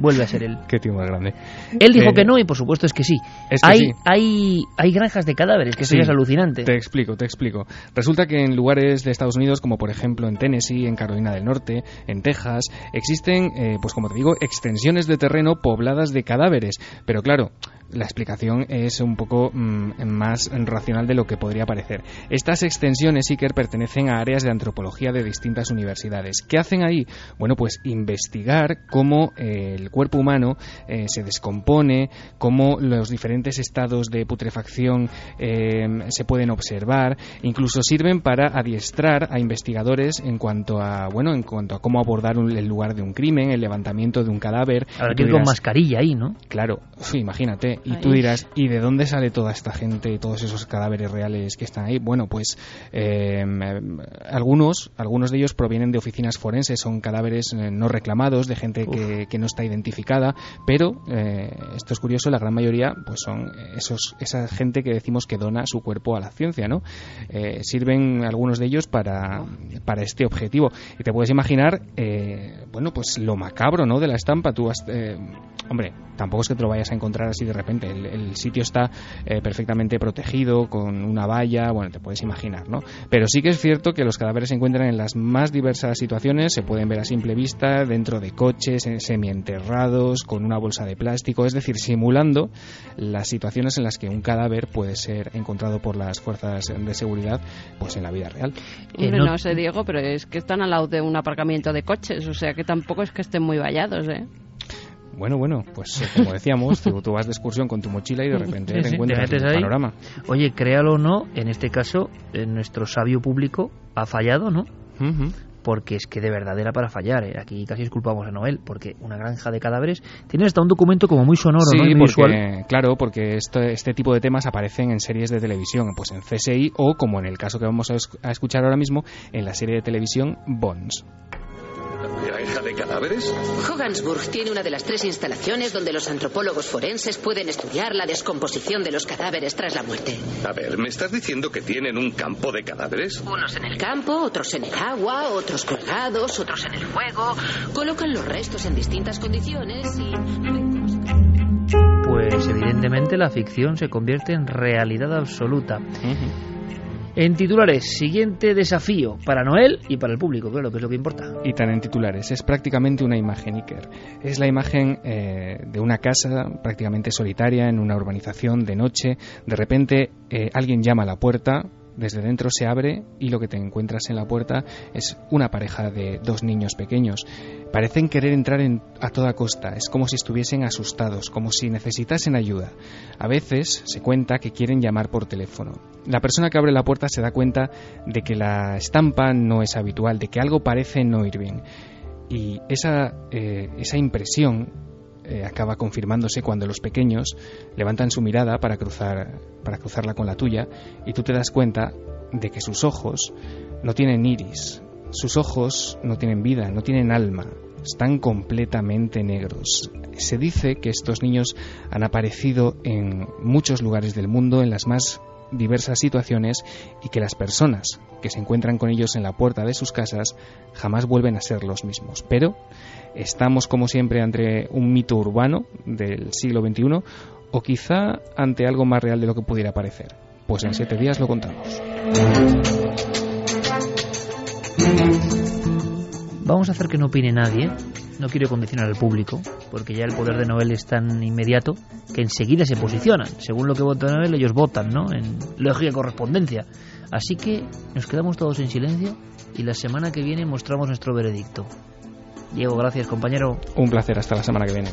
Vuelve a ser él. Qué tío más grande. Él dijo Eh, que no y por supuesto es que sí. Es que hay, sí. hay, hay granjas de cadáveres, que eso Sí, ya es alucinante. Te explico, te explico. Resulta que en lugares de Estados Unidos, como por ejemplo en Tennessee, en Carolina del Norte, en Texas, existen, eh, pues como te digo, extensiones de terreno pobladas de cadáveres. Pero claro, la explicación es un poco mm, más racional de lo que podría parecer. Estas extensiones, Iker, pertenecen a áreas de antropología de distintas universidades. ¿Qué hacen ahí? Bueno, pues investigar cómo eh, el cuerpo humano eh, se descompone, cómo los diferentes estados de putrefacción eh, se pueden observar, incluso sirven para adiestrar a investigadores en cuanto a, bueno, en cuanto a cómo abordar un- el lugar de un crimen, el levantamiento de un cadáver. Y que con mascarilla ahí, ¿no? Claro, imagínate. Y tú dirás, ¿y de dónde sale toda esta gente, todos esos cadáveres reales que están ahí? Bueno, pues eh, algunos, algunos de ellos provienen de oficinas forenses, son cadáveres eh, no reclamados, de gente que, que no está identificada, pero eh, esto es curioso, la gran mayoría pues son esos, esa gente que decimos que dona su cuerpo a la ciencia, ¿no? Eh, sirven algunos de ellos para, para este objetivo. Y te puedes imaginar, eh, bueno, pues lo macabro, ¿no? De la estampa. Tú has, eh, hombre, tampoco es que te lo vayas a encontrar así de repente. El, el sitio está eh, perfectamente protegido, con una valla, bueno, te puedes imaginar, ¿no? Pero sí que es cierto que los cadáveres se encuentran en las más diversas situaciones, se pueden ver a simple vista, dentro de coches, en- semienterrados, con una bolsa de plástico, es decir, simulando las situaciones en las que un cadáver puede ser encontrado por las fuerzas de seguridad, pues en la vida real. Hombre, no... sé, Diego, pero es que están al lado de un aparcamiento de coches, o sea que tampoco es que estén muy vallados, ¿eh? Bueno, bueno, pues eh, como decíamos, tú, tú vas de excursión con tu mochila y de repente Sí, te sí, te encuentras el panorama. Oye, créalo o no, en este caso, eh, nuestro sabio público ha fallado, ¿no? Porque es que de verdad era para fallar. ¿eh? Aquí casi disculpamos a Noel, porque una granja de cadáveres tiene hasta un documento como muy sonoro, sí, ¿no? Muy visual. porque, claro, porque este, este tipo de temas aparecen en series de televisión, pues en CSI o, como en el caso que vamos a, a escuchar ahora mismo, en la serie de televisión Bones. ¿Granja de cadáveres? Hogansburg tiene una de las tres instalaciones donde los antropólogos forenses pueden estudiar la descomposición de los cadáveres tras la muerte. A ver, ¿me estás diciendo que tienen un campo de cadáveres? Unos en el campo, otros en el agua, otros colgados, otros en el fuego. Colocan los restos en distintas condiciones y... Pues evidentemente la ficción se convierte en realidad absoluta. En titulares, siguiente desafío para Noel y para el público, claro, que es lo que importa. Y tan en titulares, es prácticamente una imagen Iker. Es la imagen eh, de una casa prácticamente solitaria en una urbanización de noche. De repente eh, alguien llama a la puerta, desde dentro se abre y lo que te encuentras en la puerta es una pareja de dos niños pequeños. Parecen querer entrar en- a toda costa, es como si estuviesen asustados, como si necesitasen ayuda. A veces se cuenta que quieren llamar por teléfono. La persona que abre la puerta se da cuenta de que la estampa no es habitual, de que algo parece no ir bien. Y esa, eh, esa impresión eh, acaba confirmándose cuando los pequeños levantan su mirada para, cruzar, para cruzarla con la tuya y tú te das cuenta de que sus ojos no tienen iris, sus ojos no tienen vida, no tienen alma, están completamente negros. Se dice que estos niños han aparecido en muchos lugares del mundo, en las más diversas situaciones, y que las personas que se encuentran con ellos en la puerta de sus casas jamás vuelven a ser los mismos. Pero estamos, como siempre, ante un mito urbano del siglo XXI, o quizá ante algo más real de lo que pudiera parecer. Pues en siete días lo contamos. Vamos a hacer que no opine nadie. No quiero condicionar al público, porque ya el poder de Noel es tan inmediato que enseguida se posicionan. Según lo que vota Noel, ellos votan, ¿no? En lógica correspondencia. Así que nos quedamos todos en silencio y la semana que viene mostramos nuestro veredicto. Diego, gracias compañero. Un placer, hasta la semana que viene.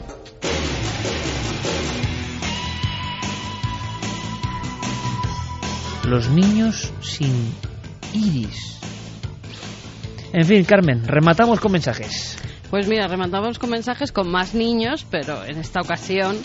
Los niños sin iris. En fin, Carmen, rematamos con mensajes. Pues mira, rematamos con mensajes con más niños, pero en esta ocasión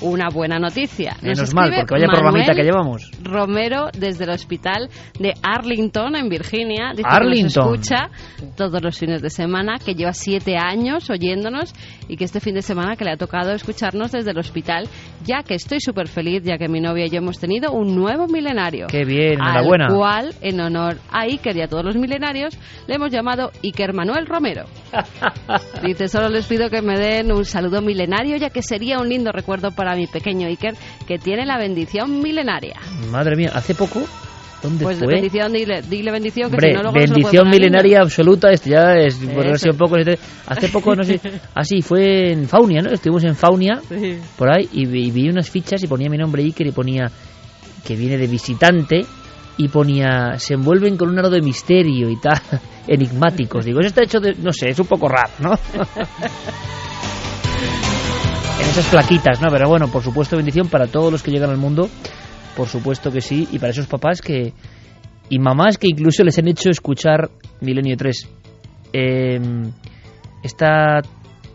una buena noticia. Nos Menos mal, porque vaya programita que llevamos. Romero desde el hospital de Arlington, en Virginia. Dice Arlington. Que nos escucha todos los fines de semana, que lleva siete años oyéndonos y que este fin de semana que le ha tocado escucharnos desde el hospital, ya que estoy súper feliz, ya que mi novia y yo hemos tenido un nuevo milenario. ¡Qué bien! Enhorabuena. Al cual, en honor a Iker y a todos los milenarios, le hemos llamado Iker Manuel Romero. Dice, solo les pido que me den un saludo milenario, ya que sería un lindo recuerdo para mi pequeño Iker, que tiene la bendición milenaria. Madre mía, hace poco ¿Dónde pues fue? bendición, dile, dile bendición, que si no luego bendición milenaria absoluta, esto ya es por un poco. Hace poco, no sé, así fue en Faunia, ¿no? Estuvimos en Faunia, por ahí, y vi, vi, unas fichas y ponía mi nombre Iker y ponía que viene de visitante y ponía se envuelven con un halo de misterio y tal, enigmáticos. Digo, eso está hecho de, no sé, es un poco raro, ¿no? en esas plaquitas, ¿no? Pero bueno, por supuesto, bendición para todos los que llegan al mundo, por supuesto que sí, y para esos papás que y mamás que incluso les han hecho escuchar Milenio 3. Em, esta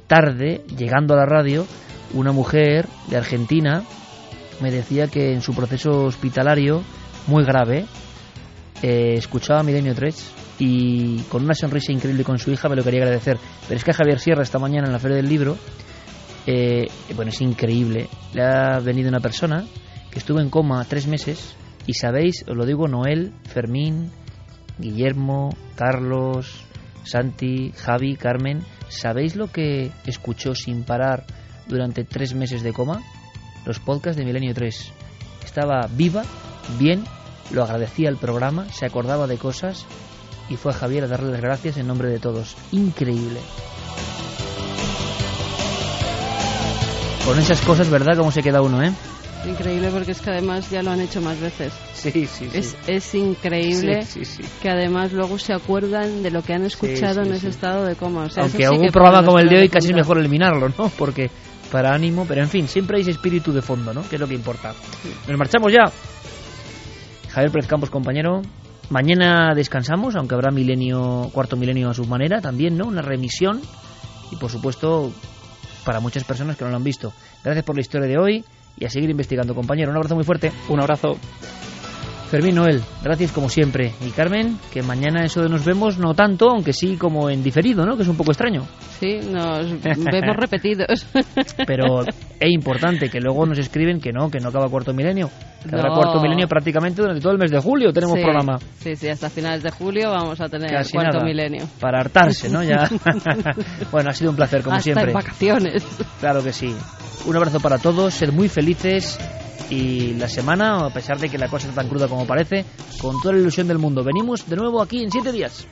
tarde, llegando a la radio, una mujer de Argentina me decía que en su proceso hospitalario, muy grave, eh, escuchaba Milenio 3 y con una sonrisa increíble con su hija me lo quería agradecer. Pero es que Javier Sierra esta mañana en la Feria del Libro eh, bueno, es increíble. Le ha venido una persona que estuvo en coma tres meses y sabéis, os lo digo, Noel, Fermín, Guillermo, Carlos, Santi, Javi, Carmen, ¿sabéis lo que escuchó sin parar durante tres meses de coma? Los podcasts de Milenio 3. Estaba viva, bien, lo agradecía al programa, se acordaba de cosas y fue a Javier a darle las gracias en nombre de todos. Increíble. Con esas cosas, ¿verdad? ¿Cómo se queda uno, eh? Increíble porque es que además ya lo han hecho más veces. Sí, sí, sí. Es, es increíble que además luego se acuerdan de lo que han escuchado en ese estado de coma. Aunque un programa como el de hoy casi es mejor eliminarlo, ¿no? Porque para ánimo, pero en fin, siempre hay ese espíritu de fondo, ¿no? Que es lo que importa. Nos marchamos ya. Javier Pérez Campos, compañero. Mañana descansamos, aunque habrá milenio, cuarto milenio a su manera también, ¿no? Una remisión. Y por supuesto, para muchas personas que no lo han visto. Gracias por la historia de hoy y a seguir investigando, compañero. Un abrazo muy fuerte. Un abrazo. Fermín Noel, gracias como siempre. Y Carmen, que mañana eso de nos vemos no tanto, aunque sí como en diferido, ¿no? Que es un poco extraño. Sí, nos vemos repetidos. Pero es importante que luego nos escriben que no, que no acaba cuarto milenio. Que habrá cuarto milenio prácticamente durante todo el mes de julio tenemos programa. Sí, sí, hasta finales de julio vamos a tener cuarto milenio. Para hartarse, ¿no? Ya. bueno, ha sido un placer como hasta siempre. En vacaciones. Claro que sí. Un abrazo para todos, ser muy felices y la semana, a pesar de que la cosa está tan cruda como parece, con toda la ilusión del mundo. Venimos de nuevo aquí en siete días.